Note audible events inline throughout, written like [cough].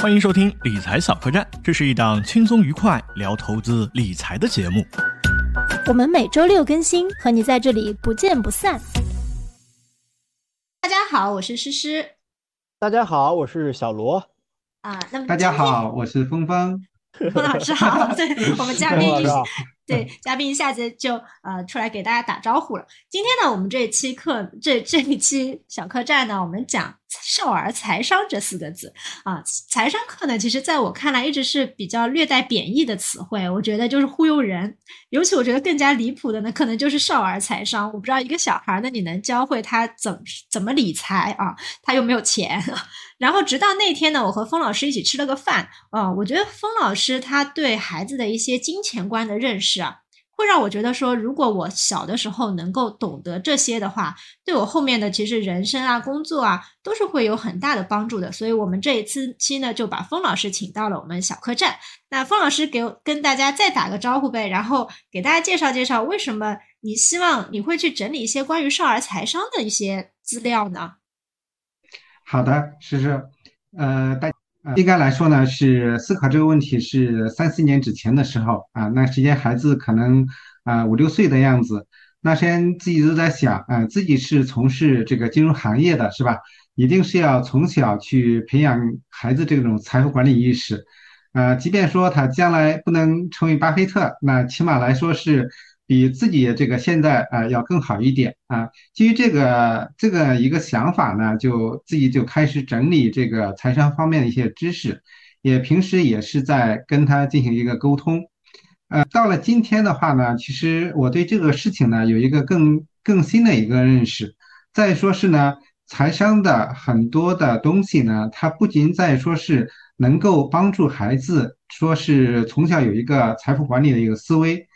欢迎收听理财小客栈，这是一档轻松愉快聊投资理财的节目。我们每周六更新，和你在这里不见不散。大家好，我是诗诗。大家好，我是小罗。啊，那么大家好，我是峰峰。[laughs] 峰老师好，对我们嘉宾。[laughs] 对，嘉宾一下子就呃出来给大家打招呼了。今天呢，我们这一期课这这一期小客栈呢，我们讲少儿财商这四个字啊。财商课呢，其实在我看来一直是比较略带贬义的词汇，我觉得就是忽悠人。尤其我觉得更加离谱的呢，可能就是少儿财商。我不知道一个小孩呢，你能教会他怎怎么理财啊？他又没有钱。然后直到那天呢，我和封老师一起吃了个饭啊，我觉得封老师他对孩子的一些金钱观的认识。啊，会让我觉得说，如果我小的时候能够懂得这些的话，对我后面的其实人生啊、工作啊，都是会有很大的帮助的。所以，我们这一次期呢，就把封老师请到了我们小客栈。那封老师给跟大家再打个招呼呗，然后给大家介绍介绍，为什么你希望你会去整理一些关于少儿财商的一些资料呢？好的，诗诗，呃，大。应该来说呢，是思考这个问题是三四年之前的时候啊，那时间孩子可能啊五六岁的样子，那时间自己都在想啊，自己是从事这个金融行业的，是吧？一定是要从小去培养孩子这种财富管理意识，啊，即便说他将来不能成为巴菲特，那起码来说是。比自己这个现在啊要更好一点啊！基于这个这个一个想法呢，就自己就开始整理这个财商方面的一些知识，也平时也是在跟他进行一个沟通。呃，到了今天的话呢，其实我对这个事情呢有一个更更新的一个认识。再说是呢，财商的很多的东西呢，它不仅在说是能够帮助孩子，说是从小有一个财富管理的一个思维。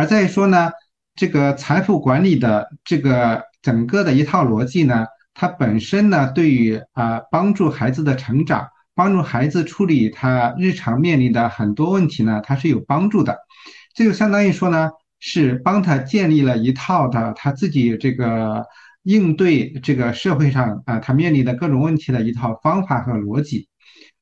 而再说呢，这个财富管理的这个整个的一套逻辑呢，它本身呢，对于啊帮助孩子的成长，帮助孩子处理他日常面临的很多问题呢，它是有帮助的。这就相当于说呢，是帮他建立了一套的他自己这个应对这个社会上啊他面临的各种问题的一套方法和逻辑。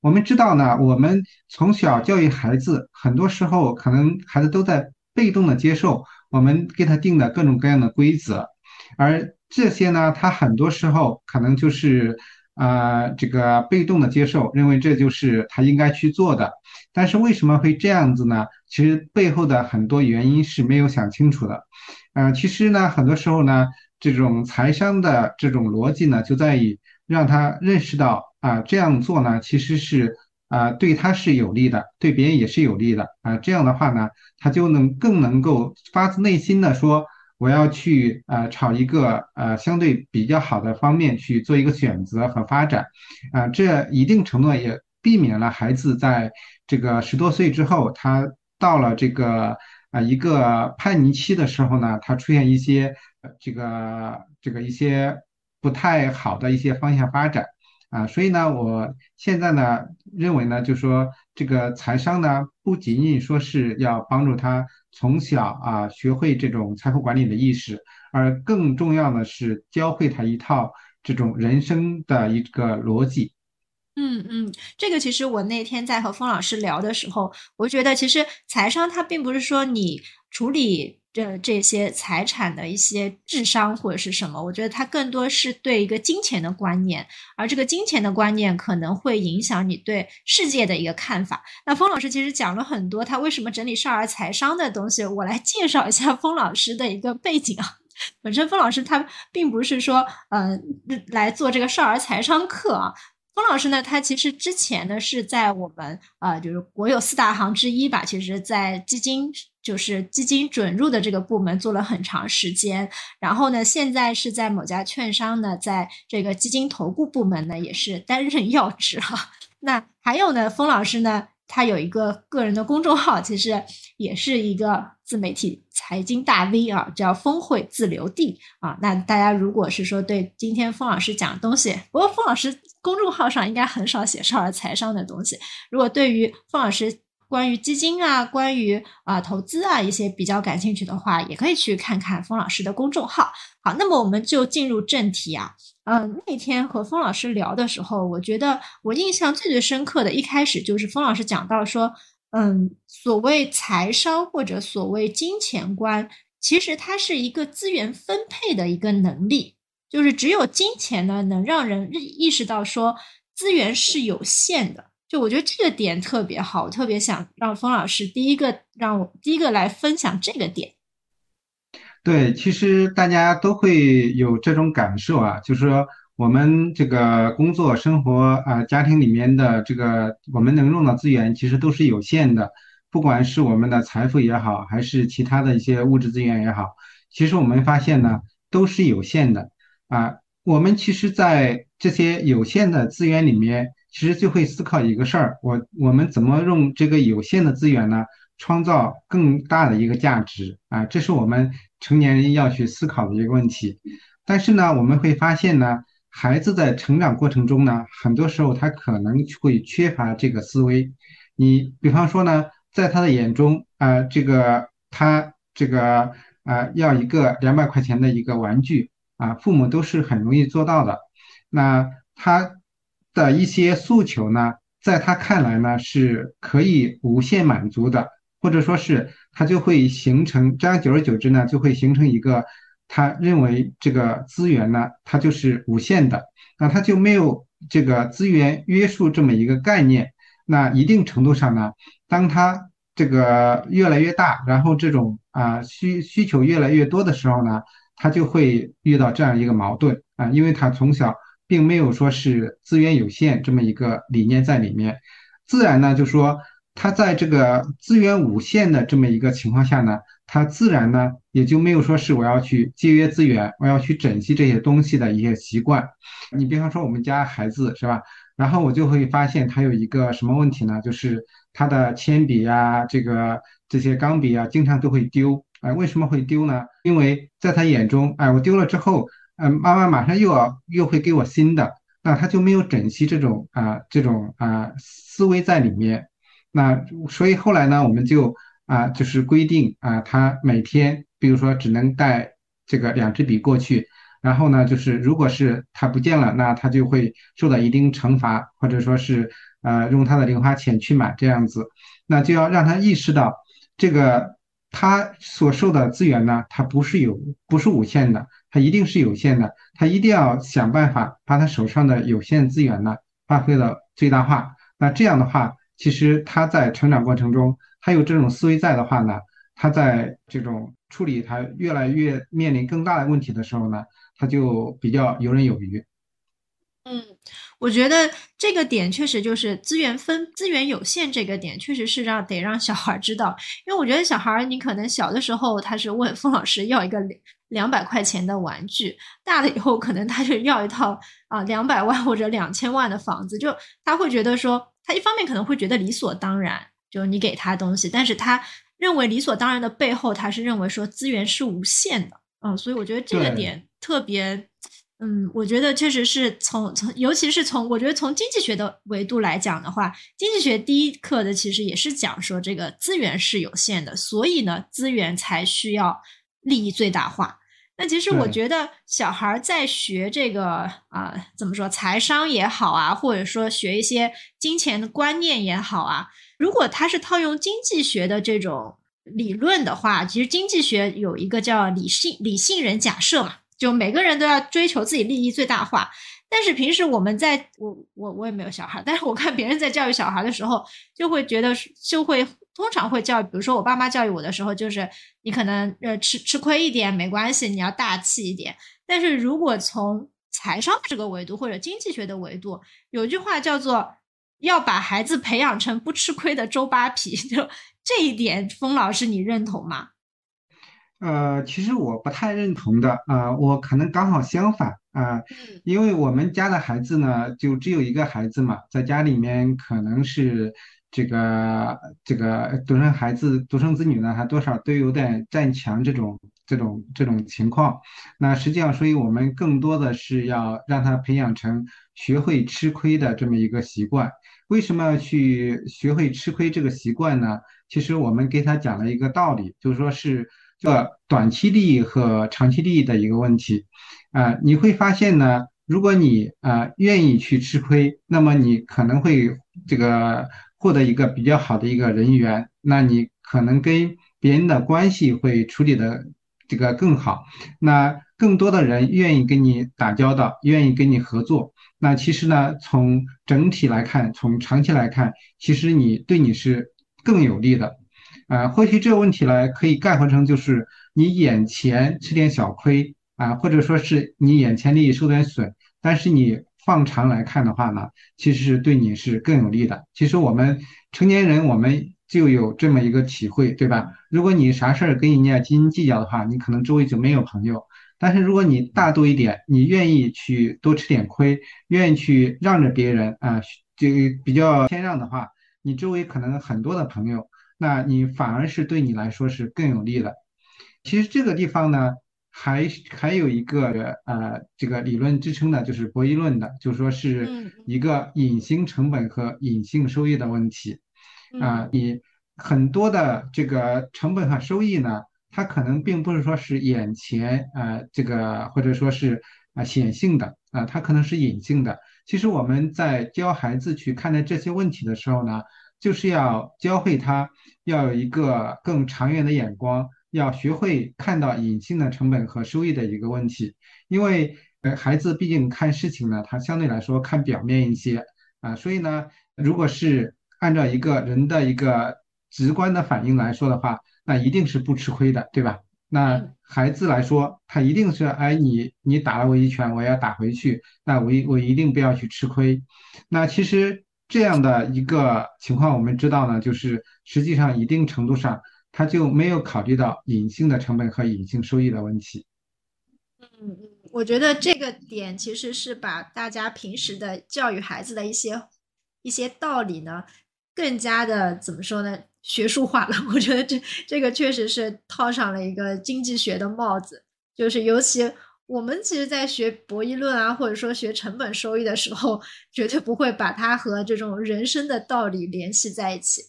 我们知道呢，我们从小教育孩子，很多时候可能孩子都在。被动的接受我们给他定的各种各样的规则，而这些呢，他很多时候可能就是啊，这个被动的接受，认为这就是他应该去做的。但是为什么会这样子呢？其实背后的很多原因是没有想清楚的。嗯，其实呢，很多时候呢，这种财商的这种逻辑呢，就在于让他认识到啊，这样做呢，其实是。啊，对他是有利的，对别人也是有利的啊。这样的话呢，他就能更能够发自内心的说，我要去啊，朝一个呃相对比较好的方面去做一个选择和发展啊。这一定程度也避免了孩子在这个十多岁之后，他到了这个啊一个叛逆期的时候呢，他出现一些这个这个一些不太好的一些方向发展。啊，所以呢，我现在呢认为呢，就说这个财商呢，不仅仅说是要帮助他从小啊学会这种财富管理的意识，而更重要的是教会他一套这种人生的一个逻辑。嗯嗯，这个其实我那天在和封老师聊的时候，我觉得其实财商它并不是说你处理。这这些财产的一些智商或者是什么，我觉得它更多是对一个金钱的观念，而这个金钱的观念可能会影响你对世界的一个看法。那封老师其实讲了很多，他为什么整理少儿财商的东西，我来介绍一下封老师的一个背景啊。本身封老师他并不是说，嗯，来做这个少儿财商课啊。封老师呢，他其实之前呢是在我们呃，就是国有四大行之一吧，其实在基金。就是基金准入的这个部门做了很长时间，然后呢，现在是在某家券商呢，在这个基金投顾部门呢，也是担任要职哈。那还有呢，封老师呢，他有一个个人的公众号，其实也是一个自媒体财经大 V 啊，叫峰会自留地啊。那大家如果是说对今天封老师讲的东西，不过封老师公众号上应该很少写少儿财商的东西。如果对于封老师。关于基金啊、关于啊投资啊一些比较感兴趣的话，也可以去看看封老师的公众号。好，那么我们就进入正题啊。嗯，那天和封老师聊的时候，我觉得我印象最最深刻的一开始就是封老师讲到说，嗯，所谓财商或者所谓金钱观，其实它是一个资源分配的一个能力，就是只有金钱呢，能让人意识到说资源是有限的。就我觉得这个点特别好，特别想让封老师第一个让我第一个来分享这个点。对，其实大家都会有这种感受啊，就是说我们这个工作、生活啊、家庭里面的这个我们能用的资源其实都是有限的，不管是我们的财富也好，还是其他的一些物质资源也好，其实我们发现呢都是有限的啊。我们其实，在这些有限的资源里面，其实就会思考一个事儿：我我们怎么用这个有限的资源呢？创造更大的一个价值啊，这是我们成年人要去思考的一个问题。但是呢，我们会发现呢，孩子在成长过程中呢，很多时候他可能会缺乏这个思维。你比方说呢，在他的眼中啊，这个他这个啊，要一个两百块钱的一个玩具啊，父母都是很容易做到的。那他的一些诉求呢，在他看来呢，是可以无限满足的。或者说是他就会形成，这样久而久之呢，就会形成一个他认为这个资源呢，它就是无限的，那他就没有这个资源约束这么一个概念。那一定程度上呢，当他这个越来越大，然后这种啊需需求越来越多的时候呢，他就会遇到这样一个矛盾啊，因为他从小并没有说是资源有限这么一个理念在里面，自然呢就说。他在这个资源无限的这么一个情况下呢，他自然呢也就没有说是我要去节约资源，我要去珍惜这些东西的一些习惯。你比方说我们家孩子是吧？然后我就会发现他有一个什么问题呢？就是他的铅笔呀，这个这些钢笔啊，经常都会丢。哎，为什么会丢呢？因为在他眼中，哎，我丢了之后，嗯，妈妈马上又要又会给我新的，那他就没有珍惜这种啊这种啊思维在里面。那所以后来呢，我们就啊，就是规定啊，他每天比如说只能带这个两支笔过去，然后呢，就是如果是他不见了，那他就会受到一定惩罚，或者说是呃用他的零花钱去买这样子，那就要让他意识到这个他所受的资源呢，它不是有不是无限的，它一定是有限的，他一定要想办法把他手上的有限资源呢发挥到最大化，那这样的话。其实他在成长过程中，他有这种思维在的话呢，他在这种处理他越来越面临更大的问题的时候呢，他就比较游刃有余。嗯，我觉得这个点确实就是资源分资源有限这个点，确实是让得让小孩知道，因为我觉得小孩你可能小的时候他是问傅老师要一个两两百块钱的玩具，大了以后可能他就要一套啊两百万或者两千万的房子，就他会觉得说。他一方面可能会觉得理所当然，就你给他东西，但是他认为理所当然的背后，他是认为说资源是无限的，嗯，所以我觉得这个点特别，嗯，我觉得确实是从从，尤其是从我觉得从经济学的维度来讲的话，经济学第一课的其实也是讲说这个资源是有限的，所以呢，资源才需要利益最大化。那其实我觉得小孩在学这个啊，怎么说财商也好啊，或者说学一些金钱的观念也好啊，如果他是套用经济学的这种理论的话，其实经济学有一个叫理性理性人假设嘛，就每个人都要追求自己利益最大化。但是平时我们在我我我也没有小孩，但是我看别人在教育小孩的时候，就会觉得就会。通常会教育，比如说我爸妈教育我的时候，就是你可能呃吃吃亏一点没关系，你要大气一点。但是如果从财商这个维度或者经济学的维度，有句话叫做要把孩子培养成不吃亏的周扒皮，就这一点，封老师你认同吗？呃，其实我不太认同的啊，我可能刚好相反啊，因为我们家的孩子呢，就只有一个孩子嘛，在家里面可能是。这个这个独生孩子、独生子女呢，还多少都有点占强这种这种这种情况。那实际上，所以我们更多的是要让他培养成学会吃亏的这么一个习惯。为什么要去学会吃亏这个习惯呢？其实我们给他讲了一个道理，就是说是这短期利益和长期利益的一个问题。啊，你会发现呢，如果你啊愿意去吃亏，那么你可能会这个获得一个比较好的一个人缘，那你可能跟别人的关系会处理的这个更好，那更多的人愿意跟你打交道，愿意跟你合作。那其实呢，从整体来看，从长期来看，其实你对你是更有利的，啊，或许这个问题呢，可以概括成就是你眼前吃点小亏啊，或者说是你眼前利益受点损，但是你放长来看的话呢，其实是对你是更有利的。其实我们成年人，我们就有这么一个体会，对吧？如果你啥事儿跟人家斤斤计较的话，你可能周围就没有朋友。但是如果你大度一点，你愿意去多吃点亏，愿意去让着别人啊，就比较谦让的话，你周围可能很多的朋友，那你反而是对你来说是更有利的。其实这个地方呢，还还有一个呃这个理论支撑呢，就是博弈论的，就说是一个隐形成本和隐性收益的问题啊，你很多的这个成本和收益呢。它可能并不是说是眼前啊，这个或者说是啊显性的啊，它可能是隐性的。其实我们在教孩子去看待这些问题的时候呢，就是要教会他要有一个更长远的眼光，要学会看到隐性的成本和收益的一个问题。因为呃，孩子毕竟看事情呢，他相对来说看表面一些啊，所以呢，如果是按照一个人的一个直观的反应来说的话。那一定是不吃亏的，对吧？那孩子来说，他一定是哎，你你打了我一拳，我要打回去，那我一我一定不要去吃亏。那其实这样的一个情况，我们知道呢，就是实际上一定程度上，他就没有考虑到隐性的成本和隐性收益的问题。嗯嗯，我觉得这个点其实是把大家平时的教育孩子的一些一些道理呢，更加的怎么说呢？学术化了，[laughs] 我觉得这这个确实是套上了一个经济学的帽子，就是尤其我们其实，在学博弈论啊，或者说学成本收益的时候，绝对不会把它和这种人生的道理联系在一起。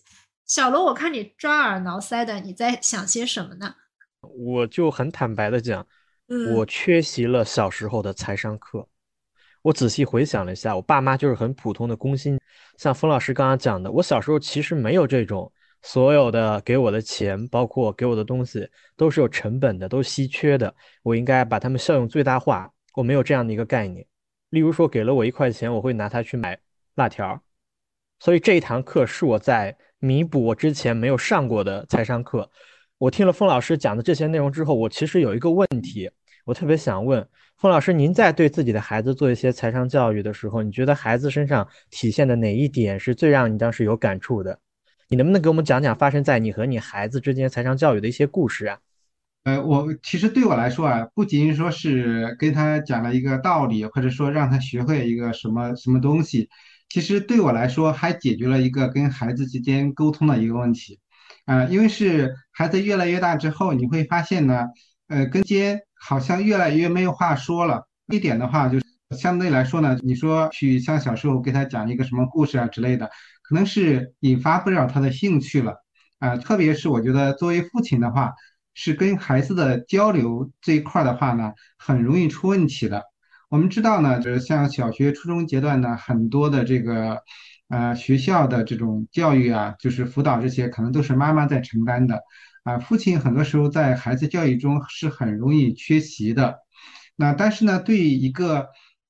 小罗，我看你抓耳挠腮的，你在想些什么呢？我就很坦白的讲，我缺席了小时候的财商课。我仔细回想了一下，我爸妈就是很普通的工薪，像冯老师刚刚讲的，我小时候其实没有这种。所有的给我的钱，包括给我的东西，都是有成本的，都稀缺的。我应该把它们效用最大化。我没有这样的一个概念。例如说，给了我一块钱，我会拿它去买辣条。所以这一堂课是我在弥补我之前没有上过的财商课。我听了封老师讲的这些内容之后，我其实有一个问题，我特别想问封老师：您在对自己的孩子做一些财商教育的时候，你觉得孩子身上体现的哪一点是最让你当时有感触的？你能不能给我们讲讲发生在你和你孩子之间财商教育的一些故事啊？呃，我其实对我来说啊，不仅说是跟他讲了一个道理，或者说让他学会一个什么什么东西，其实对我来说还解决了一个跟孩子之间沟通的一个问题。啊，因为是孩子越来越大之后，你会发现呢，呃，跟间好像越来越没有话说了。一点的话，就是相对来说呢，你说去像小时候给他讲一个什么故事啊之类的。可能是引发不了他的兴趣了啊，特别是我觉得作为父亲的话，是跟孩子的交流这一块的话呢，很容易出问题的。我们知道呢，就是像小学、初中阶段呢，很多的这个呃学校的这种教育啊，就是辅导这些，可能都是妈妈在承担的啊。父亲很多时候在孩子教育中是很容易缺席的。那但是呢，对于一个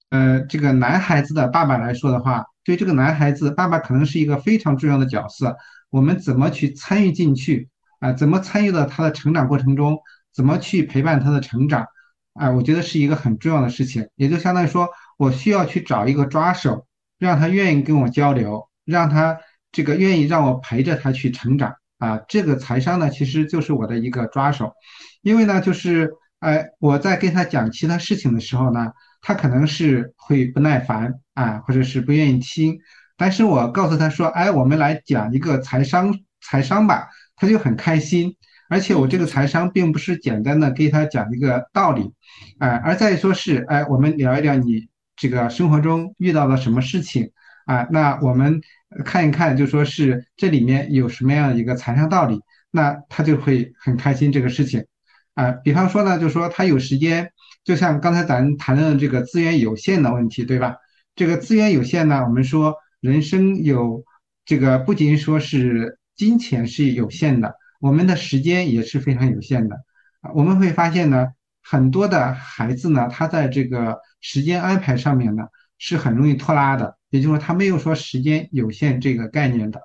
呃这个男孩子的爸爸来说的话，对这个男孩子，爸爸可能是一个非常重要的角色。我们怎么去参与进去啊？怎么参与到他的成长过程中？怎么去陪伴他的成长？啊，我觉得是一个很重要的事情。也就相当于说，我需要去找一个抓手，让他愿意跟我交流，让他这个愿意让我陪着他去成长啊。这个财商呢，其实就是我的一个抓手。因为呢，就是哎，我在跟他讲其他事情的时候呢。他可能是会不耐烦啊，或者是不愿意听，但是我告诉他说，哎，我们来讲一个财商，财商吧，他就很开心。而且我这个财商并不是简单的给他讲一个道理，哎，而在说是，哎，我们聊一聊你这个生活中遇到了什么事情啊，那我们看一看，就说是这里面有什么样的一个财商道理，那他就会很开心这个事情。啊，比方说呢，就说他有时间，就像刚才咱谈论的这个资源有限的问题，对吧？这个资源有限呢，我们说人生有这个不仅说是金钱是有限的，我们的时间也是非常有限的。啊，我们会发现呢，很多的孩子呢，他在这个时间安排上面呢，是很容易拖拉的。也就是说，他没有说时间有限这个概念的，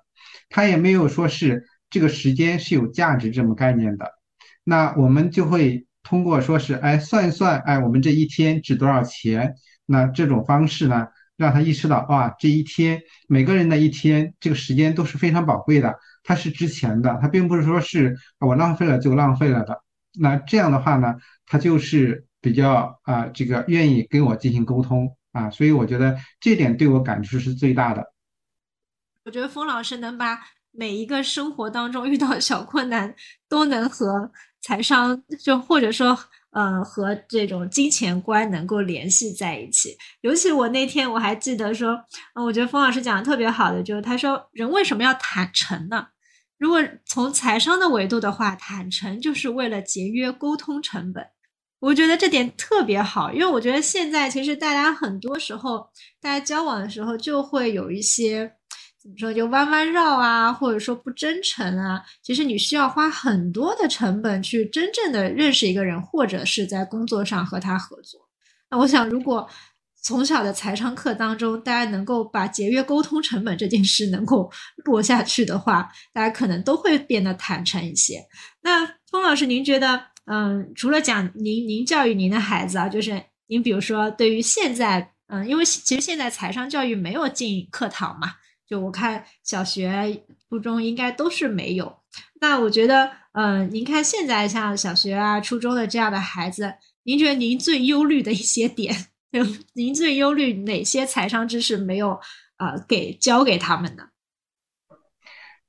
他也没有说是这个时间是有价值这么概念的。那我们就会通过说是，哎，算一算，哎，我们这一天值多少钱？那这种方式呢，让他意识到，哇，这一天每个人的一天这个时间都是非常宝贵的，它是值钱的，它并不是说是我浪费了就浪费了的。那这样的话呢，他就是比较啊，这个愿意跟我进行沟通啊，所以我觉得这点对我感触是最大的。我觉得封老师能把每一个生活当中遇到小困难都能和。财商就或者说，呃，和这种金钱观能够联系在一起。尤其我那天我还记得说，呃，我觉得冯老师讲的特别好的，就是他说，人为什么要坦诚呢？如果从财商的维度的话，坦诚就是为了节约沟通成本。我觉得这点特别好，因为我觉得现在其实大家很多时候，大家交往的时候就会有一些。怎么说就弯弯绕啊，或者说不真诚啊？其实你需要花很多的成本去真正的认识一个人，或者是在工作上和他合作。那我想，如果从小的财商课当中，大家能够把节约沟通成本这件事能够落下去的话，大家可能都会变得坦诚一些。那封老师，您觉得，嗯，除了讲您您教育您的孩子啊，就是您比如说对于现在，嗯，因为其实现在财商教育没有进课堂嘛。就我看，小学、初中应该都是没有。那我觉得，嗯，您看现在像小学啊、初中的这样的孩子，您觉得您最忧虑的一些点，您最忧虑哪些财商知识没有啊给教给他们呢？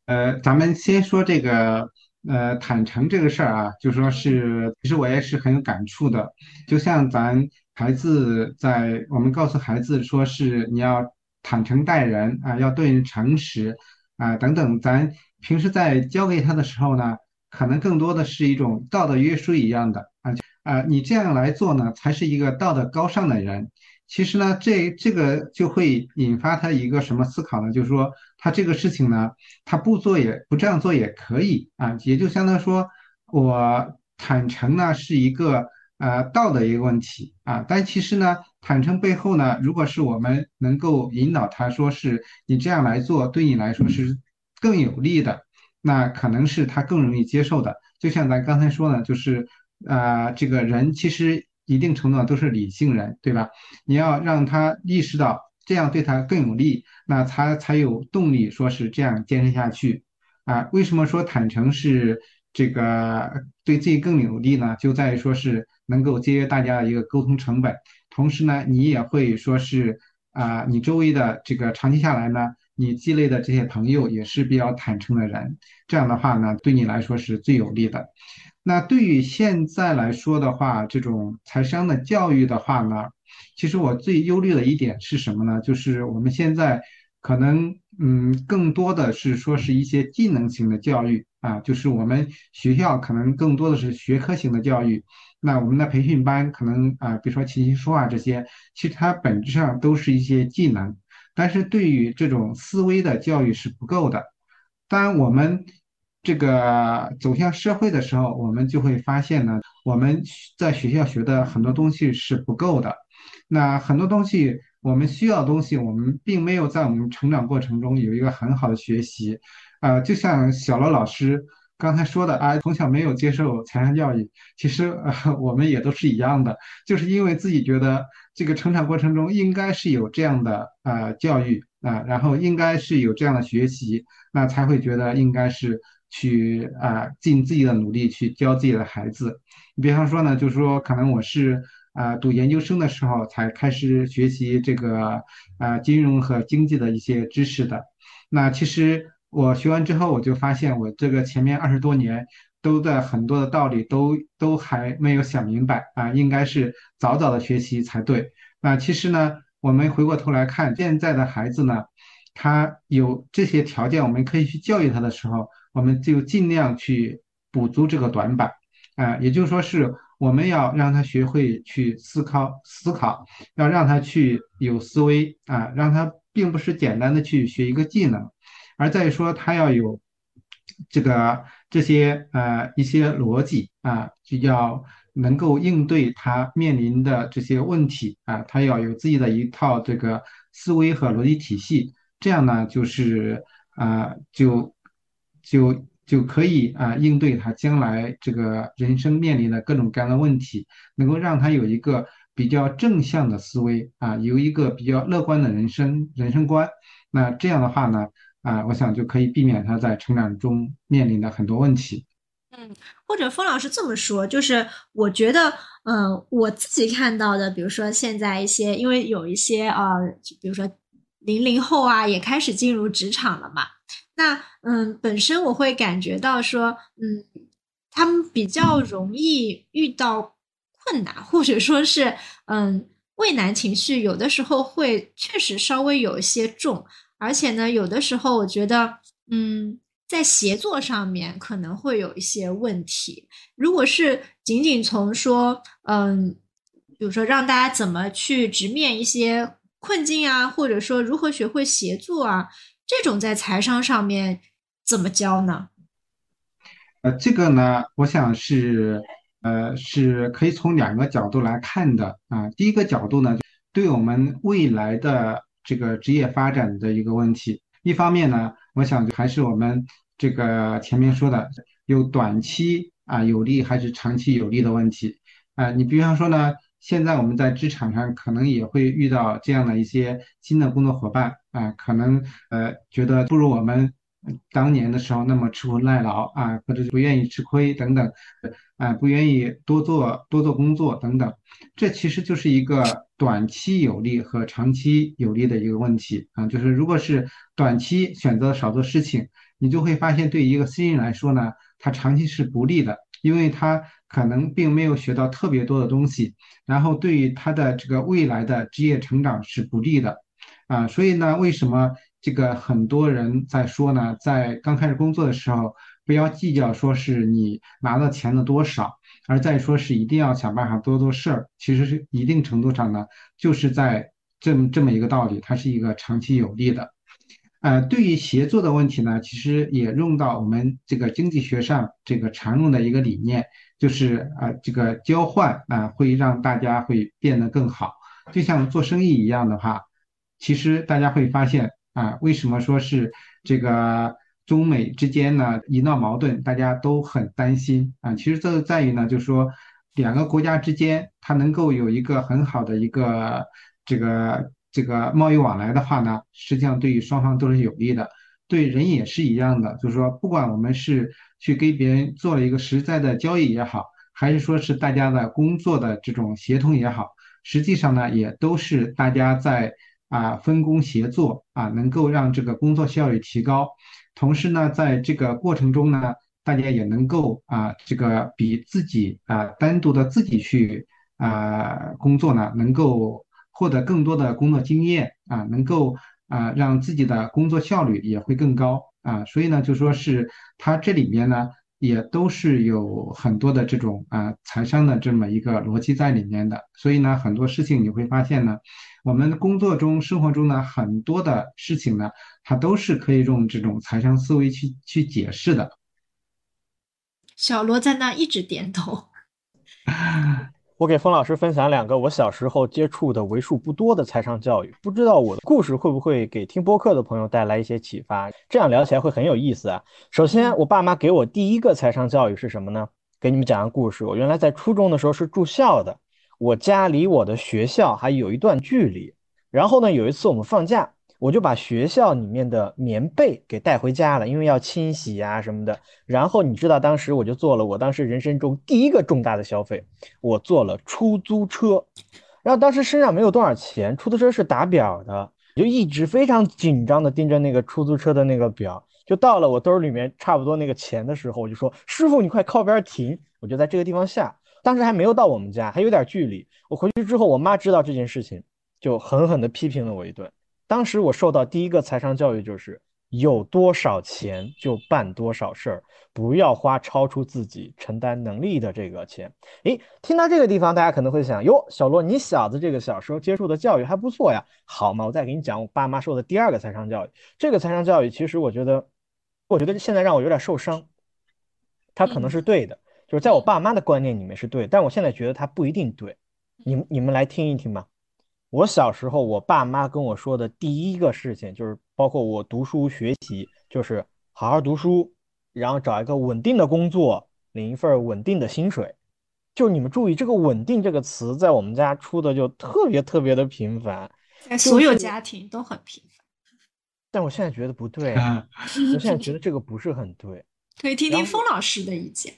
呃，咱们先说这个，呃，坦诚这个事儿啊，就说是，其实我也是很有感触的。就像咱孩子在，我们告诉孩子说是你要。坦诚待人啊，要对人诚实啊，等等。咱平时在教给他的时候呢，可能更多的是一种道德约束一样的啊啊，你这样来做呢，才是一个道德高尚的人。其实呢，这这个就会引发他一个什么思考呢？就是说，他这个事情呢，他不做也不这样做也可以啊，也就相当于说，我坦诚呢是一个。呃，道德一个问题啊，但其实呢，坦诚背后呢，如果是我们能够引导他说是你这样来做，对你来说是更有利的，那可能是他更容易接受的。就像咱刚才说的，就是啊，这个人其实一定程度上都是理性人，对吧？你要让他意识到这样对他更有利，那他才有动力说是这样坚持下去啊。为什么说坦诚是这个对自己更有利呢？就在于说是。能够节约大家的一个沟通成本，同时呢，你也会说是啊，你周围的这个长期下来呢，你积累的这些朋友也是比较坦诚的人，这样的话呢，对你来说是最有利的。那对于现在来说的话，这种财商的教育的话呢，其实我最忧虑的一点是什么呢？就是我们现在可能嗯，更多的是说是一些技能型的教育啊，就是我们学校可能更多的是学科型的教育。那我们的培训班可能啊，比如说琴棋书画这些，其实它本质上都是一些技能，但是对于这种思维的教育是不够的。当我们这个走向社会的时候，我们就会发现呢，我们在学校学的很多东西是不够的。那很多东西我们需要的东西，我们并没有在我们成长过程中有一个很好的学习。啊，就像小罗老师。刚才说的啊，从小没有接受财商教育，其实呃，[laughs] 我们也都是一样的，就是因为自己觉得这个成长过程中应该是有这样的呃教育啊，然后应该是有这样的学习，那才会觉得应该是去啊尽自己的努力去教自己的孩子。你比方说呢，就是说可能我是啊读研究生的时候才开始学习这个啊金融和经济的一些知识的，那其实。我学完之后，我就发现我这个前面二十多年都在很多的道理都都还没有想明白啊，应该是早早的学习才对。那其实呢，我们回过头来看现在的孩子呢，他有这些条件，我们可以去教育他的时候，我们就尽量去补足这个短板。啊，也就是说是我们要让他学会去思考，思考，要让他去有思维啊，让他并不是简单的去学一个技能，而在于说他要有这个这些呃一些逻辑啊，就要能够应对他面临的这些问题啊，他要有自己的一套这个思维和逻辑体系，这样呢就是啊就就。就可以啊应对他将来这个人生面临的各种各样的问题，能够让他有一个比较正向的思维啊，有一个比较乐观的人生人生观。那这样的话呢啊，我想就可以避免他在成长中面临的很多问题。嗯，或者封老师这么说，就是我觉得，嗯，我自己看到的，比如说现在一些，因为有一些啊，比如说零零后啊，也开始进入职场了嘛。那嗯，本身我会感觉到说，嗯，他们比较容易遇到困难，或者说是嗯，畏难情绪有的时候会确实稍微有一些重，而且呢，有的时候我觉得，嗯，在协作上面可能会有一些问题。如果是仅仅从说，嗯，比如说让大家怎么去直面一些困境啊，或者说如何学会协作啊。这种在财商上面怎么教呢？呃，这个呢，我想是呃是可以从两个角度来看的啊。第一个角度呢，对我们未来的这个职业发展的一个问题。一方面呢，我想还是我们这个前面说的，有短期啊有利还是长期有利的问题啊。你比方说呢？现在我们在职场上可能也会遇到这样的一些新的工作伙伴啊，可能呃觉得不如我们当年的时候那么吃苦耐劳啊，或者是不愿意吃亏等等，啊不愿意多做多做工作等等，这其实就是一个短期有利和长期有利的一个问题啊，就是如果是短期选择少做事情，你就会发现对一个新人来说呢，他长期是不利的，因为他。可能并没有学到特别多的东西，然后对于他的这个未来的职业成长是不利的，啊，所以呢，为什么这个很多人在说呢，在刚开始工作的时候，不要计较说是你拿的钱的多少，而再说是一定要想办法多做事儿，其实是一定程度上呢，就是在这么这么一个道理，它是一个长期有利的。呃，对于协作的问题呢，其实也用到我们这个经济学上这个常用的一个理念，就是啊，这个交换啊，会让大家会变得更好。就像做生意一样的话，其实大家会发现啊，为什么说是这个中美之间呢一闹矛盾，大家都很担心啊？其实这在于呢，就是说两个国家之间，它能够有一个很好的一个这个。这个贸易往来的话呢，实际上对于双方都是有利的，对人也是一样的。就是说，不管我们是去跟别人做了一个实在的交易也好，还是说是大家的工作的这种协同也好，实际上呢，也都是大家在啊分工协作啊，能够让这个工作效率提高。同时呢，在这个过程中呢，大家也能够啊这个比自己啊单独的自己去啊工作呢，能够。获得更多的工作经验啊，能够啊让自己的工作效率也会更高啊，所以呢，就说是它这里面呢也都是有很多的这种啊财商的这么一个逻辑在里面的，所以呢，很多事情你会发现呢，我们工作中、生活中呢很多的事情呢，它都是可以用这种财商思维去去解释的。小罗在那一直点头。[laughs] 我给封老师分享两个我小时候接触的为数不多的财商教育，不知道我的故事会不会给听播客的朋友带来一些启发？这样聊起来会很有意思啊。首先，我爸妈给我第一个财商教育是什么呢？给你们讲个故事。我原来在初中的时候是住校的，我家离我的学校还有一段距离。然后呢，有一次我们放假。我就把学校里面的棉被给带回家了，因为要清洗呀什么的。然后你知道，当时我就做了我当时人生中第一个重大的消费，我坐了出租车。然后当时身上没有多少钱，出租车是打表的，就一直非常紧张的盯着那个出租车的那个表。就到了我兜里面差不多那个钱的时候，我就说：“师傅，你快靠边停！”我就在这个地方下。当时还没有到我们家，还有点距离。我回去之后，我妈知道这件事情。就狠狠地批评了我一顿。当时我受到第一个财商教育就是。有多少钱就办多少事儿，不要花超出自己承担能力的这个钱。诶，听到这个地方，大家可能会想：哟，小罗，你小子这个小时候接受的教育还不错呀。好嘛，我再给你讲我爸妈受的第二个财商教育。这个财商教育其实我觉得，我觉得现在让我有点受伤。他可能是对的，就是在我爸妈的观念里面是对，但我现在觉得他不一定对。你们你们来听一听吧。我小时候，我爸妈跟我说的第一个事情就是，包括我读书学习，就是好好读书，然后找一个稳定的工作，领一份稳定的薪水。就你们注意，这个“稳定”这个词在我们家出的就特别特别的频繁，所有家庭都很频繁。但我现在觉得不对，[laughs] 我现在觉得这个不是很对。可以听听封老师的意见，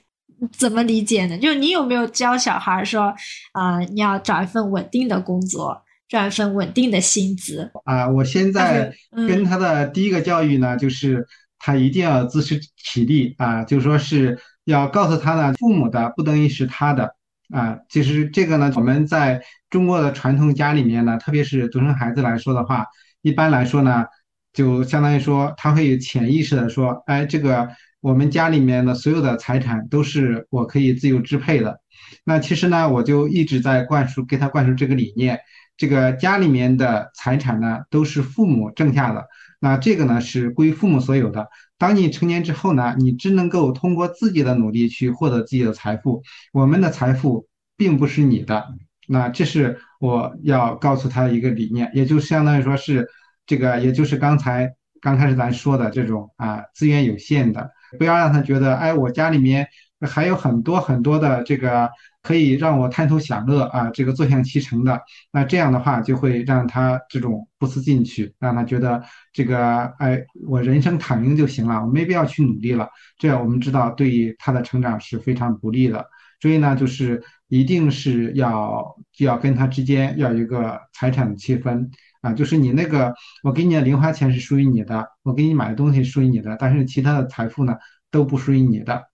怎么理解呢？就是你有没有教小孩说，啊，你要找一份稳定的工作？赚一份稳定的薪资啊！我现在跟他的第一个教育呢，就是他一定要自食其力啊，就说是要告诉他呢，父母的不等于是他的啊。其实这个呢，我们在中国的传统家里面呢，特别是独生孩子来说的话，一般来说呢，就相当于说他会潜意识的说，哎，这个我们家里面的所有的财产都是我可以自由支配的。那其实呢，我就一直在灌输给他灌输这个理念。这个家里面的财产呢，都是父母挣下的，那这个呢是归父母所有的。当你成年之后呢，你只能够通过自己的努力去获得自己的财富。我们的财富并不是你的，那这是我要告诉他一个理念，也就相当于说是这个，也就是刚才刚开始咱说的这种啊，资源有限的，不要让他觉得，哎，我家里面还有很多很多的这个。可以让我贪图享乐啊，这个坐享其成的，那这样的话就会让他这种不思进取，让他觉得这个哎，我人生躺赢就行了，我没必要去努力了。这样我们知道对于他的成长是非常不利的。所以呢，就是一定是要要跟他之间要有一个财产的切分啊，就是你那个我给你的零花钱是属于你的，我给你买的东西属于你的，但是其他的财富呢都不属于你的。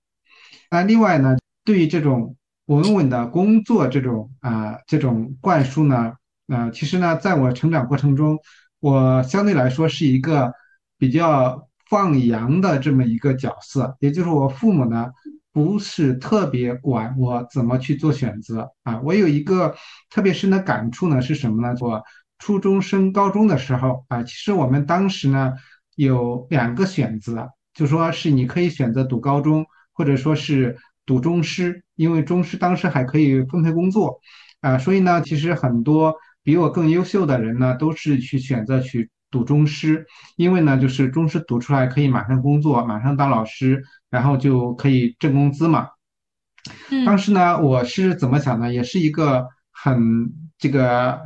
那另外呢，对于这种。稳稳的工作，这种啊，这种灌输呢，呃，其实呢，在我成长过程中，我相对来说是一个比较放羊的这么一个角色，也就是我父母呢，不是特别管我怎么去做选择啊。我有一个特别深的感触呢，是什么呢？我初中升高中的时候啊，其实我们当时呢有两个选择，就说是你可以选择读高中，或者说是。读中师，因为中师当时还可以分配工作，啊，所以呢，其实很多比我更优秀的人呢，都是去选择去读中师，因为呢，就是中师读出来可以马上工作，马上当老师，然后就可以挣工资嘛。当时呢，我是怎么想的？也是一个很这个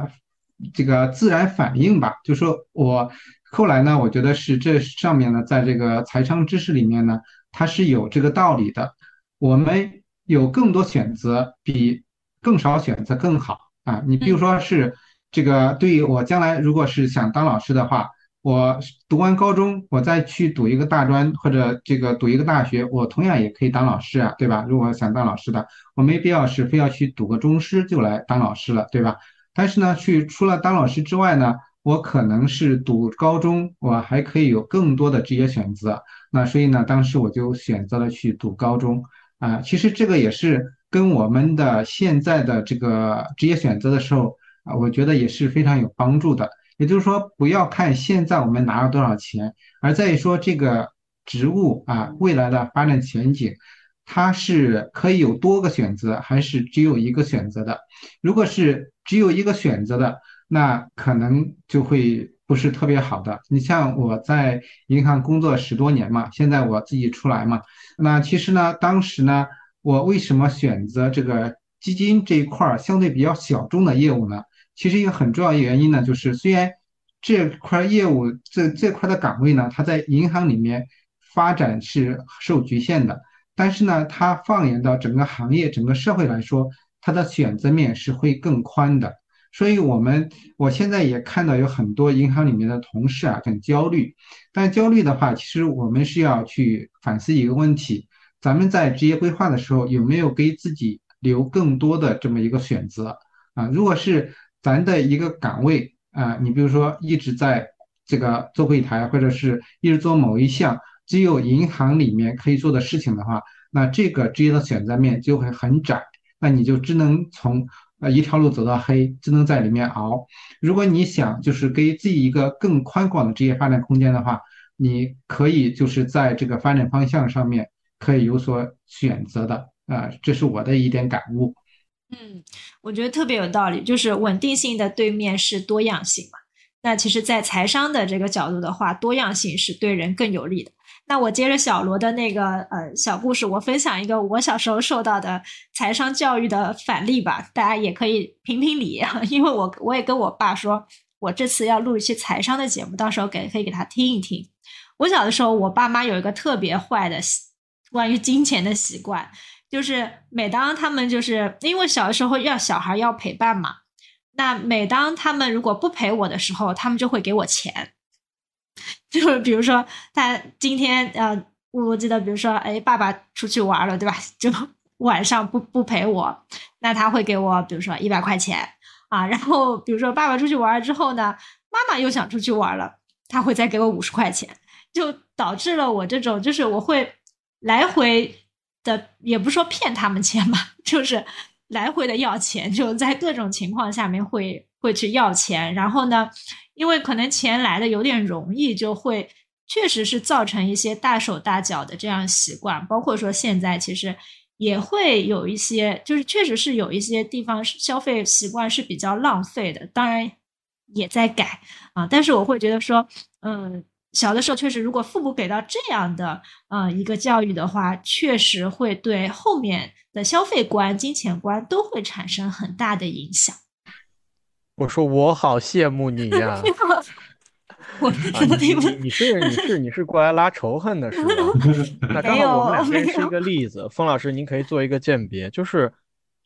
这个自然反应吧，就说我后来呢，我觉得是这上面呢，在这个财商知识里面呢，它是有这个道理的。我们有更多选择，比更少选择更好啊！你比如说是这个，对于我将来如果是想当老师的话，我读完高中，我再去读一个大专或者这个读一个大学，我同样也可以当老师啊，对吧？如果想当老师的，我没必要是非要去读个中师就来当老师了，对吧？但是呢，去除了当老师之外呢，我可能是读高中，我还可以有更多的职业选择。那所以呢，当时我就选择了去读高中。啊，其实这个也是跟我们的现在的这个职业选择的时候啊，我觉得也是非常有帮助的。也就是说，不要看现在我们拿了多少钱，而在于说这个职务啊未来的发展前景，它是可以有多个选择，还是只有一个选择的？如果是只有一个选择的，那可能就会不是特别好的。你像我在银行工作十多年嘛，现在我自己出来嘛。那其实呢，当时呢，我为什么选择这个基金这一块相对比较小众的业务呢？其实一个很重要的原因呢，就是虽然这块业务这这块的岗位呢，它在银行里面发展是受局限的，但是呢，它放眼到整个行业、整个社会来说，它的选择面是会更宽的。所以，我们我现在也看到有很多银行里面的同事啊，很焦虑。但焦虑的话，其实我们是要去反思一个问题：咱们在职业规划的时候，有没有给自己留更多的这么一个选择啊？如果是咱的一个岗位啊，你比如说一直在这个做柜台，或者是一直做某一项只有银行里面可以做的事情的话，那这个职业的选择面就会很窄，那你就只能从呃一条路走到黑，只能在里面熬。如果你想就是给自己一个更宽广的职业发展空间的话，你可以就是在这个发展方向上面可以有所选择的啊，这是我的一点感悟。嗯，我觉得特别有道理，就是稳定性的对面是多样性嘛。那其实，在财商的这个角度的话，多样性是对人更有利的。那我接着小罗的那个呃小故事，我分享一个我小时候受到的财商教育的反例吧，大家也可以评评理。因为我我也跟我爸说，我这次要录一期财商的节目，到时候给可以给他听一听。我小的时候，我爸妈有一个特别坏的习关于金钱的习惯。就是每当他们就是因为小的时候要小孩要陪伴嘛，那每当他们如果不陪我的时候，他们就会给我钱。就是比如说他今天呃，我记得比如说哎，爸爸出去玩了，对吧？[laughs] 就晚上不不陪我，那他会给我比如说一百块钱啊。然后比如说爸爸出去玩了之后呢，妈妈又想出去玩了，他会再给我五十块钱，就导致了我这种就是我会来回。的也不说骗他们钱吧，[laughs] 就是来回的要钱，就在各种情况下面会会去要钱。然后呢，因为可能钱来的有点容易，就会确实是造成一些大手大脚的这样习惯。包括说现在其实也会有一些，就是确实是有一些地方消费习惯是比较浪费的。当然也在改啊，但是我会觉得说，嗯。小的时候确实，如果父母给到这样的呃一个教育的话，确实会对后面的消费观、金钱观都会产生很大的影响。我说我好羡慕你呀！[laughs] [laughs] 我你 [laughs] 你你是你是你是过来拉仇恨的是吗？那刚好我们两边是一个例子。封老师，您可以做一个鉴别，就是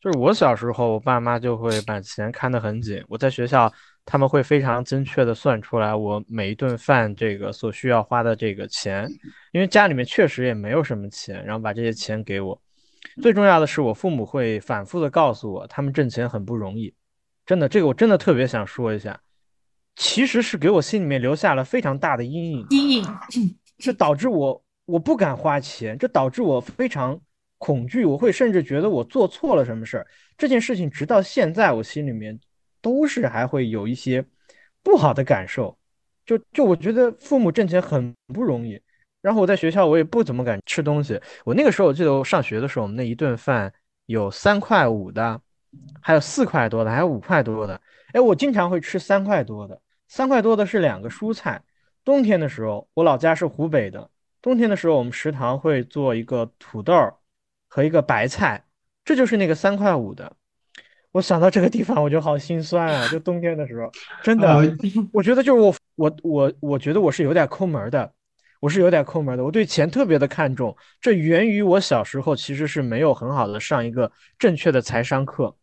就是我小时候，我爸妈就会把钱看得很紧。我在学校。他们会非常精确的算出来我每一顿饭这个所需要花的这个钱，因为家里面确实也没有什么钱，然后把这些钱给我。最重要的是，我父母会反复的告诉我，他们挣钱很不容易，真的，这个我真的特别想说一下，其实是给我心里面留下了非常大的阴影，阴影，是导致我我不敢花钱，这导致我非常恐惧，我会甚至觉得我做错了什么事儿。这件事情直到现在，我心里面。都是还会有一些不好的感受，就就我觉得父母挣钱很不容易，然后我在学校我也不怎么敢吃东西。我那个时候我记得我上学的时候，我们那一顿饭有三块五的，还有四块多的，还有五块多的。哎，我经常会吃三块多的，三块多的是两个蔬菜。冬天的时候，我老家是湖北的，冬天的时候我们食堂会做一个土豆和一个白菜，这就是那个三块五的。我想到这个地方，我就好心酸啊！就冬天的时候，真的，我觉得就是我，我，我，我觉得我是有点抠门的，我是有点抠门的。我对钱特别的看重，这源于我小时候其实是没有很好的上一个正确的财商课。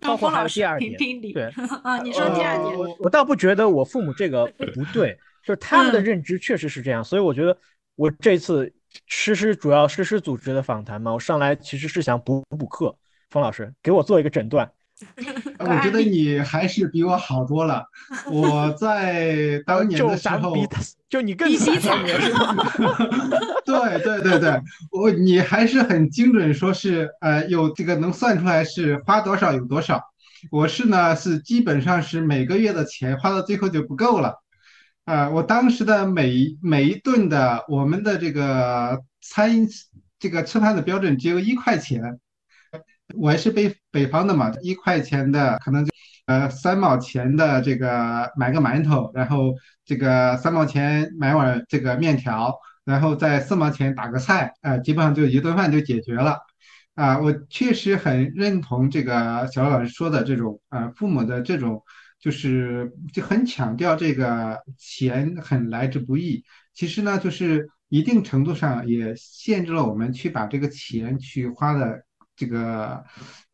包括还有第二点，[laughs] 对啊，你说第二点，我倒不觉得我父母这个不对，就是他们的认知确实是这样。所以我觉得我这次实施主要实施组织的访谈嘛，我上来其实是想补补课。冯老师，给我做一个诊断。[laughs] 我觉得你还是比我好多了。[laughs] 我在当年的时候，就你更惨？[laughs] 对对对对，我你还是很精准，说是呃有这个能算出来是花多少有多少。我是呢是基本上是每个月的钱花到最后就不够了。啊，我当时的每每一顿的我们的这个餐这个吃饭的标准只有一块钱。我还是北北方的嘛，一块钱的可能就呃三毛钱的这个买个馒头，然后这个三毛钱买碗这个面条，然后再四毛钱打个菜，呃，基本上就一顿饭就解决了。啊，我确实很认同这个小老师说的这种呃父母的这种就是就很强调这个钱很来之不易。其实呢，就是一定程度上也限制了我们去把这个钱去花的。这个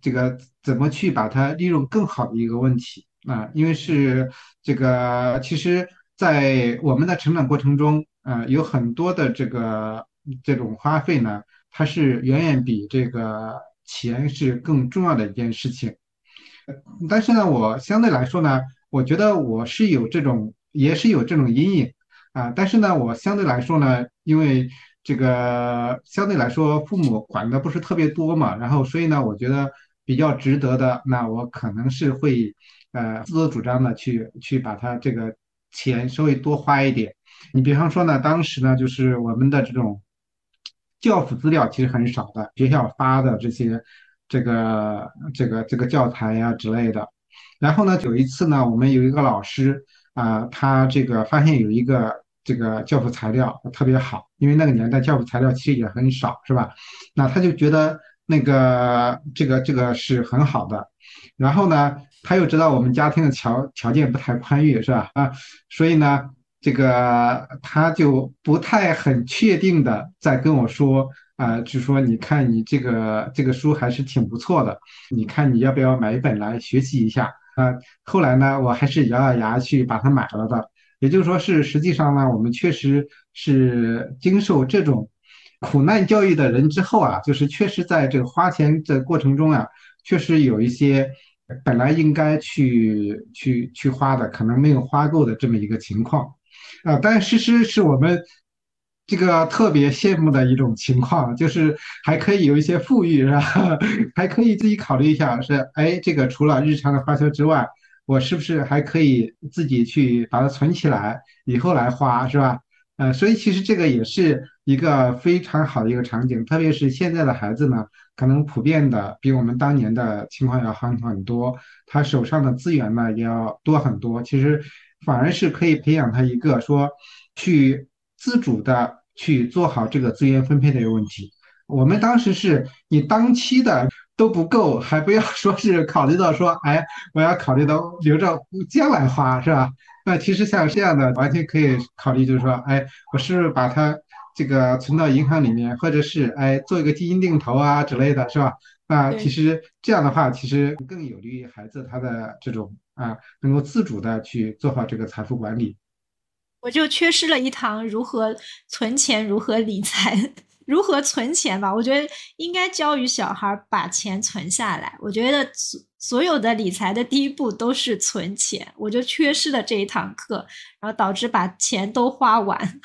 这个怎么去把它利用更好的一个问题啊？因为是这个，其实，在我们的成长过程中，啊，有很多的这个这种花费呢，它是远远比这个钱是更重要的一件事情但是呢，我相对来说呢，我觉得我是有这种，也是有这种阴影啊。但是呢，我相对来说呢，因为这个相对来说父母管的不是特别多嘛，然后所以呢，我觉得比较值得的，那我可能是会呃自作主张的去去把他这个钱稍微多花一点。你比方说呢，当时呢，就是我们的这种教辅资料其实很少的，学校发的这些这个这个这个教材呀之类的。然后呢，有一次呢，我们有一个老师啊，他这个发现有一个这个教辅材料特别好，因为那个年代教辅材料其实也很少，是吧？那他就觉得那个这个这个是很好的。然后呢，他又知道我们家庭的条条件不太宽裕，是吧？啊，所以呢。这个他就不太很确定的在跟我说啊，就说你看你这个这个书还是挺不错的，你看你要不要买一本来学习一下啊？后来呢，我还是咬咬牙去把它买了的。也就是说是实际上呢，我们确实是经受这种苦难教育的人之后啊，就是确实在这个花钱的过程中啊，确实有一些本来应该去去去花的，可能没有花够的这么一个情况。啊，但其实是我们这个特别羡慕的一种情况，就是还可以有一些富裕，是吧？[laughs] 还可以自己考虑一下，是哎，这个除了日常的花销之外，我是不是还可以自己去把它存起来，以后来花，是吧？呃，所以其实这个也是一个非常好的一个场景，特别是现在的孩子呢，可能普遍的比我们当年的情况要好很多，他手上的资源呢也要多很多。其实。反而是可以培养他一个说，去自主的去做好这个资源分配的一个问题。我们当时是你当期的都不够，还不要说是考虑到说，哎，我要考虑到留着将来花，是吧？那其实像这样的，完全可以考虑，就是说，哎，我是不是把它这个存到银行里面，或者是哎做一个基金定投啊之类的，是吧？那其实这样的话，其实更有利于孩子他的这种啊，能够自主的去做好这个财富管理。我就缺失了一堂如何存钱、如何理财、[laughs] 如何存钱吧。我觉得应该教育小孩把钱存下来。我觉得所所有的理财的第一步都是存钱，我就缺失了这一堂课，然后导致把钱都花完。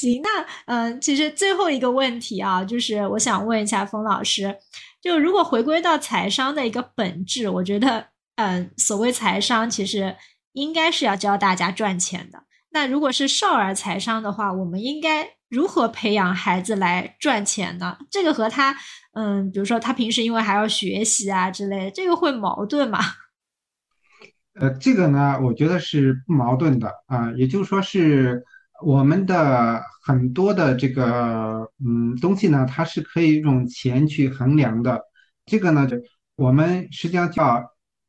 行，那嗯，其实最后一个问题啊，就是我想问一下冯老师。就如果回归到财商的一个本质，我觉得，嗯，所谓财商其实应该是要教大家赚钱的。那如果是少儿财商的话，我们应该如何培养孩子来赚钱呢？这个和他，嗯，比如说他平时因为还要学习啊之类的，这个会矛盾吗？呃，这个呢，我觉得是不矛盾的啊，也就是说是。我们的很多的这个嗯东西呢，它是可以用钱去衡量的。这个呢，我们实际上叫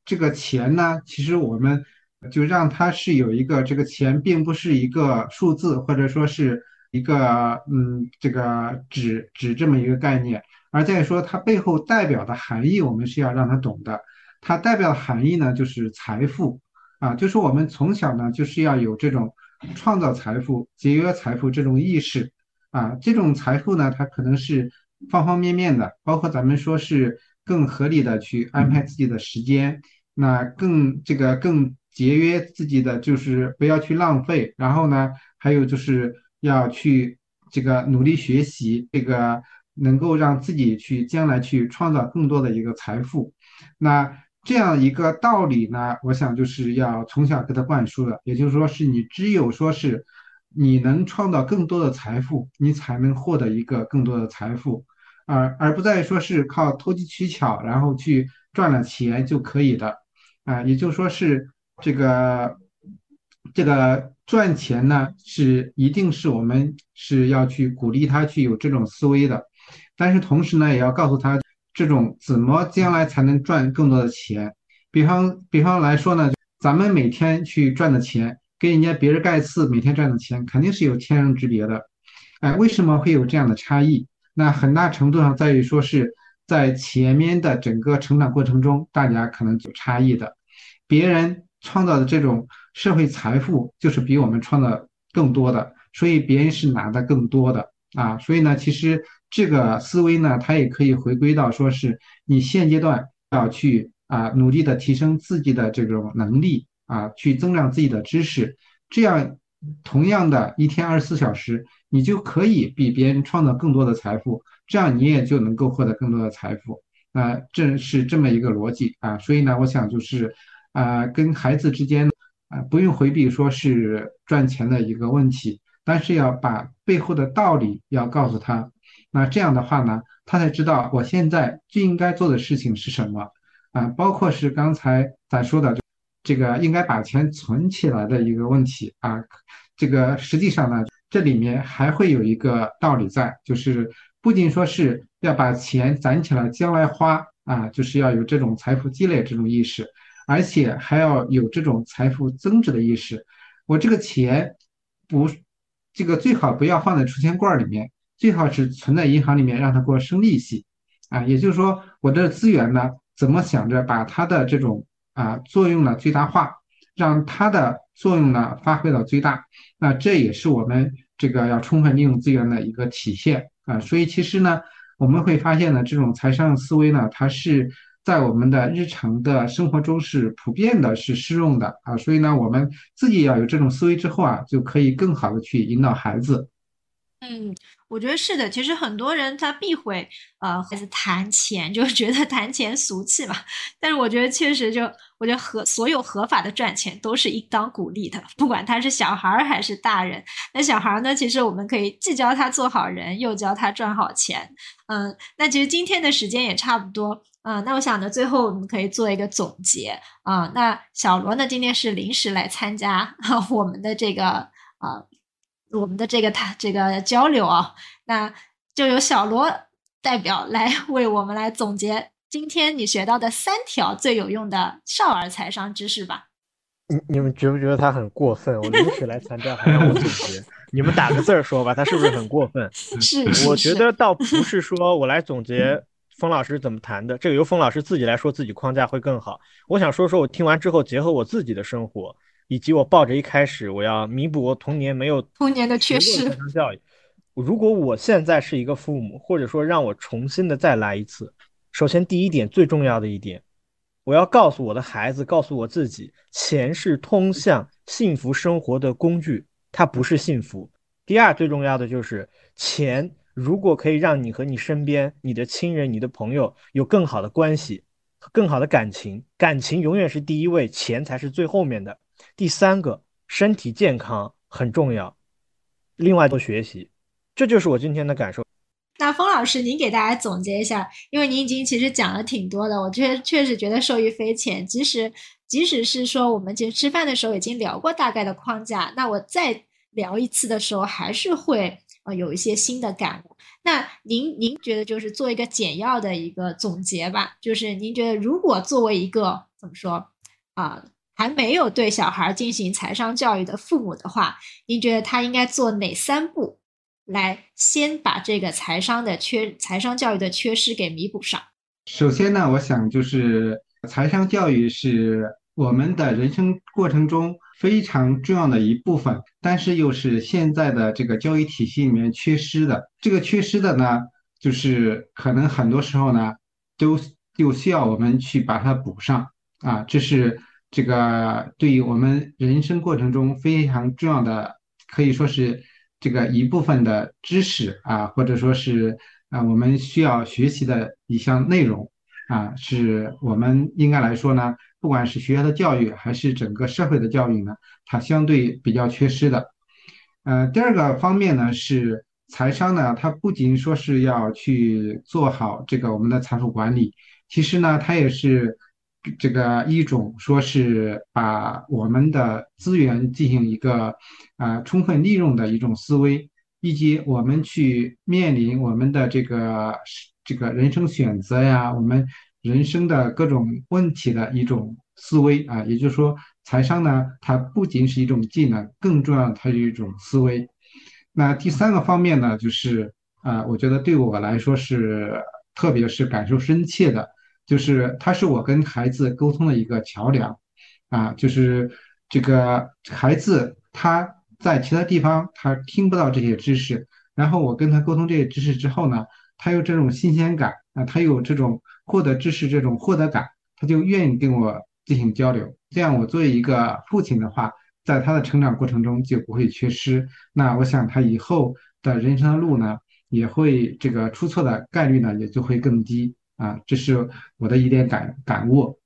这个钱呢，其实我们就让它是有一个这个钱，并不是一个数字，或者说是一个嗯这个纸纸这么一个概念，而在说它背后代表的含义，我们是要让他懂的。它代表的含义呢，就是财富啊，就是我们从小呢就是要有这种。创造财富、节约财富这种意识啊，这种财富呢，它可能是方方面面的，包括咱们说是更合理的去安排自己的时间，那更这个更节约自己的，就是不要去浪费。然后呢，还有就是要去这个努力学习，这个能够让自己去将来去创造更多的一个财富。那这样一个道理呢，我想就是要从小给他灌输的，也就是说，是你只有说是你能创造更多的财富，你才能获得一个更多的财富，而而不再说是靠投机取巧，然后去赚了钱就可以的，啊，也就是说是这个这个赚钱呢，是一定是我们是要去鼓励他去有这种思维的，但是同时呢，也要告诉他。这种怎么将来才能赚更多的钱？比方比方来说呢，咱们每天去赚的钱，跟人家比尔盖茨每天赚的钱肯定是有天壤之别的。哎，为什么会有这样的差异？那很大程度上在于说是在前面的整个成长过程中，大家可能有差异的。别人创造的这种社会财富就是比我们创造更多的，所以别人是拿的更多的啊。所以呢，其实。这个思维呢，它也可以回归到说是你现阶段要去啊努力的提升自己的这种能力啊，去增长自己的知识，这样同样的一天二十四小时，你就可以比别人创造更多的财富，这样你也就能够获得更多的财富。啊，这是这么一个逻辑啊，所以呢，我想就是啊，跟孩子之间啊，不用回避说是赚钱的一个问题，但是要把背后的道理要告诉他。那这样的话呢，他才知道我现在最应该做的事情是什么啊，包括是刚才咱说的这个应该把钱存起来的一个问题啊，这个实际上呢，这里面还会有一个道理在，就是不仅说是要把钱攒起来将来花啊，就是要有这种财富积累这种意识，而且还要有这种财富增值的意识。我这个钱不，这个最好不要放在储钱罐里面。最好是存在银行里面，让它给我生利息，啊，也就是说，我的资源呢，怎么想着把它的这种啊作用呢最大化，让它的作用呢发挥到最大，那这也是我们这个要充分利用资源的一个体现啊。所以其实呢，我们会发现呢，这种财商思维呢，它是在我们的日常的生活中是普遍的，是适用的啊。所以呢，我们自己要有这种思维之后啊，就可以更好的去引导孩子。嗯，我觉得是的。其实很多人他避讳呃孩子谈钱，就觉得谈钱俗气嘛。但是我觉得确实就，我觉得合所有合法的赚钱都是应当鼓励的，不管他是小孩还是大人。那小孩呢，其实我们可以既教他做好人，又教他赚好钱。嗯，那其实今天的时间也差不多。嗯，那我想呢，最后我们可以做一个总结啊。那小罗呢，今天是临时来参加 [laughs] 我们的这个啊。我们的这个谈这个交流啊，那就由小罗代表来为我们来总结今天你学到的三条最有用的少儿财商知识吧。你你们觉不觉得他很过分？我临时来参加还让我总结，[laughs] 你们打个字儿说吧，他是不是很过分？[laughs] 是，我觉得倒不是说我来总结 [laughs] 封老师怎么谈的，这个由封老师自己来说自己框架会更好。我想说说我听完之后结合我自己的生活。以及我抱着一开始我要弥补我童年没有童年的缺失教育。如果我现在是一个父母，或者说让我重新的再来一次，首先第一点最重要的一点，我要告诉我的孩子，告诉我自己，钱是通向幸福生活的工具，它不是幸福。第二最重要的就是钱，如果可以让你和你身边你的亲人、你的朋友有更好的关系、更好的感情，感情永远是第一位，钱才是最后面的。第三个，身体健康很重要。另外，多学习，这就是我今天的感受。那封老师，您给大家总结一下，因为您已经其实讲了挺多的，我确确实觉得受益匪浅。即使即使是说我们其实吃饭的时候已经聊过大概的框架，那我再聊一次的时候，还是会呃有一些新的感悟。那您您觉得就是做一个简要的一个总结吧？就是您觉得如果作为一个怎么说啊？还没有对小孩进行财商教育的父母的话，您觉得他应该做哪三步，来先把这个财商的缺财商教育的缺失给弥补上？首先呢，我想就是财商教育是我们的人生过程中非常重要的一部分，但是又是现在的这个教育体系里面缺失的。这个缺失的呢，就是可能很多时候呢，都又需要我们去把它补上啊，这是。这个对于我们人生过程中非常重要的，可以说是这个一部分的知识啊，或者说是啊，我们需要学习的一项内容啊，是我们应该来说呢，不管是学校的教育还是整个社会的教育呢，它相对比较缺失的。呃，第二个方面呢是财商呢，它不仅说是要去做好这个我们的财富管理，其实呢，它也是。这个一种说是把我们的资源进行一个啊充分利用的一种思维，以及我们去面临我们的这个这个人生选择呀，我们人生的各种问题的一种思维啊，也就是说，财商呢，它不仅是一种技能，更重要它是一种思维。那第三个方面呢，就是啊，我觉得对我来说是特别是感受深切的。就是他是我跟孩子沟通的一个桥梁，啊，就是这个孩子他在其他地方他听不到这些知识，然后我跟他沟通这些知识之后呢，他有这种新鲜感啊，他有这种获得知识这种获得感，他就愿意跟我进行交流。这样，我作为一个父亲的话，在他的成长过程中就不会缺失。那我想，他以后的人生的路呢，也会这个出错的概率呢，也就会更低啊。这是我的一点感感悟。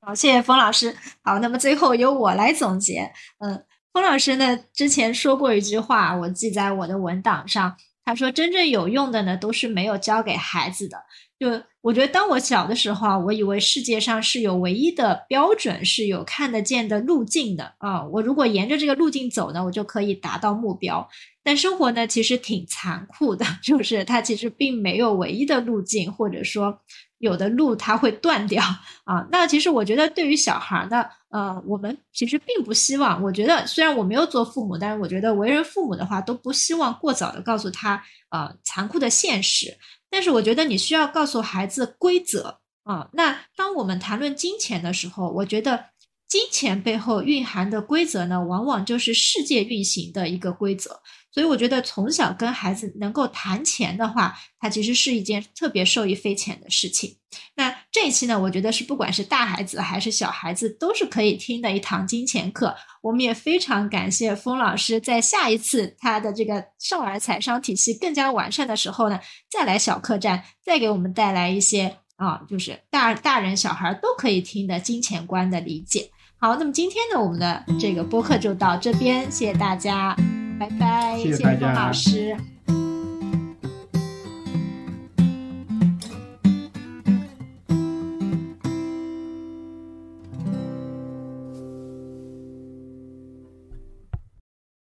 好，谢谢冯老师。好，那么最后由我来总结。嗯，冯老师呢之前说过一句话，我记在我的文档上。他说：“真正有用的呢，都是没有教给孩子的。”就我觉得，当我小的时候啊，我以为世界上是有唯一的标准，是有看得见的路径的啊。我如果沿着这个路径走呢，我就可以达到目标。但生活呢，其实挺残酷的，[laughs] 就是它其实并没有唯一的路径，或者说有的路它会断掉啊。那其实我觉得，对于小孩儿呢，呃，我们其实并不希望。我觉得虽然我没有做父母，但是我觉得为人父母的话，都不希望过早的告诉他呃残酷的现实。但是我觉得你需要告诉孩子规则啊。那当我们谈论金钱的时候，我觉得金钱背后蕴含的规则呢，往往就是世界运行的一个规则。所以我觉得从小跟孩子能够谈钱的话，它其实是一件特别受益匪浅的事情。那这一期呢，我觉得是不管是大孩子还是小孩子，都是可以听的一堂金钱课。我们也非常感谢封老师，在下一次他的这个少儿财商体系更加完善的时候呢，再来小客栈，再给我们带来一些啊，就是大大人小孩都可以听的金钱观的理解。好，那么今天呢，我们的这个播客就到这边，谢谢大家。拜拜，谢谢封，老师。